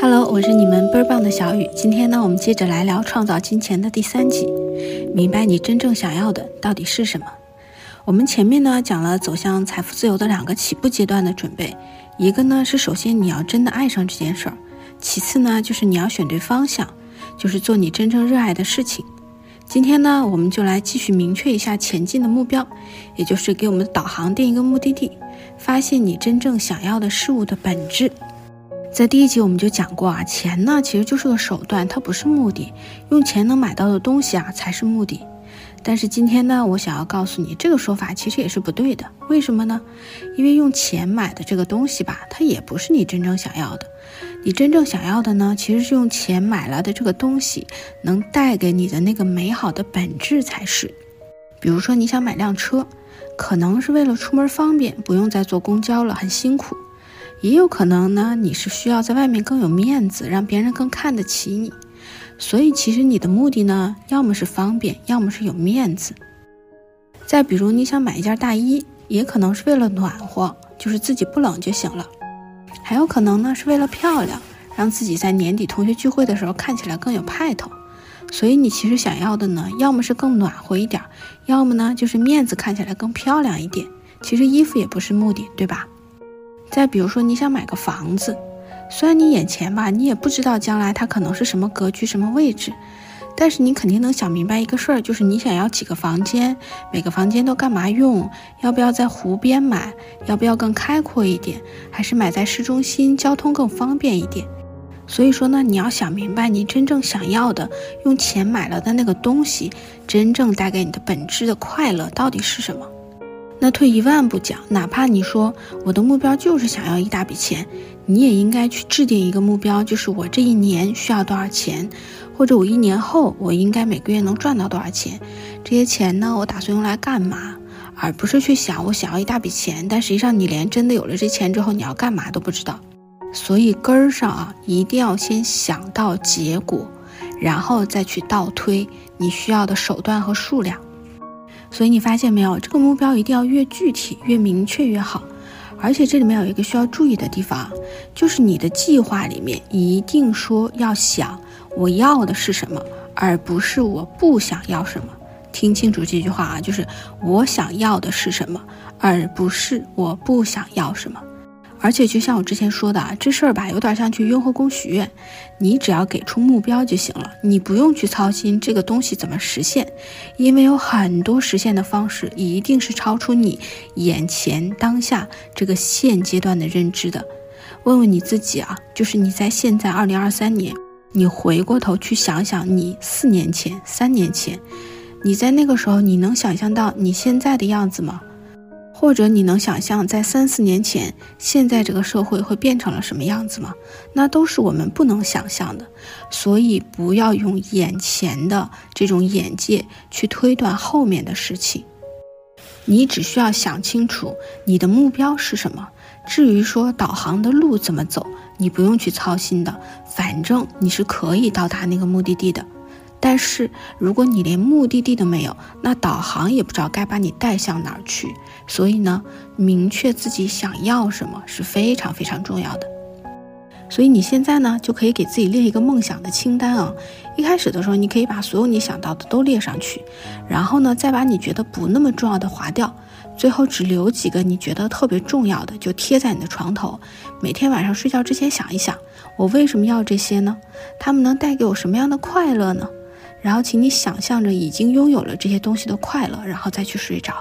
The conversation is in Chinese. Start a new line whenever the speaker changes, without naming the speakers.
Hello，我是你们倍儿棒的小雨。今天呢，我们接着来聊创造金钱的第三集。明白你真正想要的到底是什么？我们前面呢讲了走向财富自由的两个起步阶段的准备，一个呢是首先你要真的爱上这件事儿，其次呢就是你要选对方向，就是做你真正热爱的事情。今天呢，我们就来继续明确一下前进的目标，也就是给我们的导航定一个目的地，发现你真正想要的事物的本质。在第一集我们就讲过啊，钱呢其实就是个手段，它不是目的。用钱能买到的东西啊才是目的。但是今天呢，我想要告诉你，这个说法其实也是不对的。为什么呢？因为用钱买的这个东西吧，它也不是你真正想要的。你真正想要的呢，其实是用钱买来的这个东西能带给你的那个美好的本质才是。比如说你想买辆车，可能是为了出门方便，不用再坐公交了，很辛苦。也有可能呢，你是需要在外面更有面子，让别人更看得起你。所以其实你的目的呢，要么是方便，要么是有面子。再比如你想买一件大衣，也可能是为了暖和，就是自己不冷就行了。还有可能呢，是为了漂亮，让自己在年底同学聚会的时候看起来更有派头。所以你其实想要的呢，要么是更暖和一点，要么呢就是面子看起来更漂亮一点。其实衣服也不是目的，对吧？再比如说，你想买个房子，虽然你眼前吧，你也不知道将来它可能是什么格局、什么位置，但是你肯定能想明白一个事儿，就是你想要几个房间，每个房间都干嘛用？要不要在湖边买？要不要更开阔一点？还是买在市中心，交通更方便一点？所以说呢，你要想明白，你真正想要的，用钱买了的那个东西，真正带给你的本质的快乐到底是什么？那退一万步讲，哪怕你说我的目标就是想要一大笔钱，你也应该去制定一个目标，就是我这一年需要多少钱，或者我一年后我应该每个月能赚到多少钱，这些钱呢，我打算用来干嘛，而不是去想我想要一大笔钱，但实际上你连真的有了这钱之后你要干嘛都不知道。所以根儿上啊，一定要先想到结果，然后再去倒推你需要的手段和数量。所以你发现没有，这个目标一定要越具体、越明确越好。而且这里面有一个需要注意的地方，就是你的计划里面一定说要想我要的是什么，而不是我不想要什么。听清楚这句话啊，就是我想要的是什么，而不是我不想要什么。而且就像我之前说的啊，这事儿吧，有点像去雍和宫许愿，你只要给出目标就行了，你不用去操心这个东西怎么实现，因为有很多实现的方式一定是超出你眼前当下这个现阶段的认知的。问问你自己啊，就是你在现在二零二三年，你回过头去想想你四年前、三年前，你在那个时候，你能想象到你现在的样子吗？或者你能想象在三四年前，现在这个社会会变成了什么样子吗？那都是我们不能想象的，所以不要用眼前的这种眼界去推断后面的事情。你只需要想清楚你的目标是什么。至于说导航的路怎么走，你不用去操心的，反正你是可以到达那个目的地的。但是如果你连目的地都没有，那导航也不知道该把你带向哪儿去。所以呢，明确自己想要什么是非常非常重要的。所以你现在呢，就可以给自己列一个梦想的清单啊。一开始的时候，你可以把所有你想到的都列上去，然后呢，再把你觉得不那么重要的划掉，最后只留几个你觉得特别重要的，就贴在你的床头。每天晚上睡觉之前想一想，我为什么要这些呢？他们能带给我什么样的快乐呢？然后，请你想象着已经拥有了这些东西的快乐，然后再去睡着。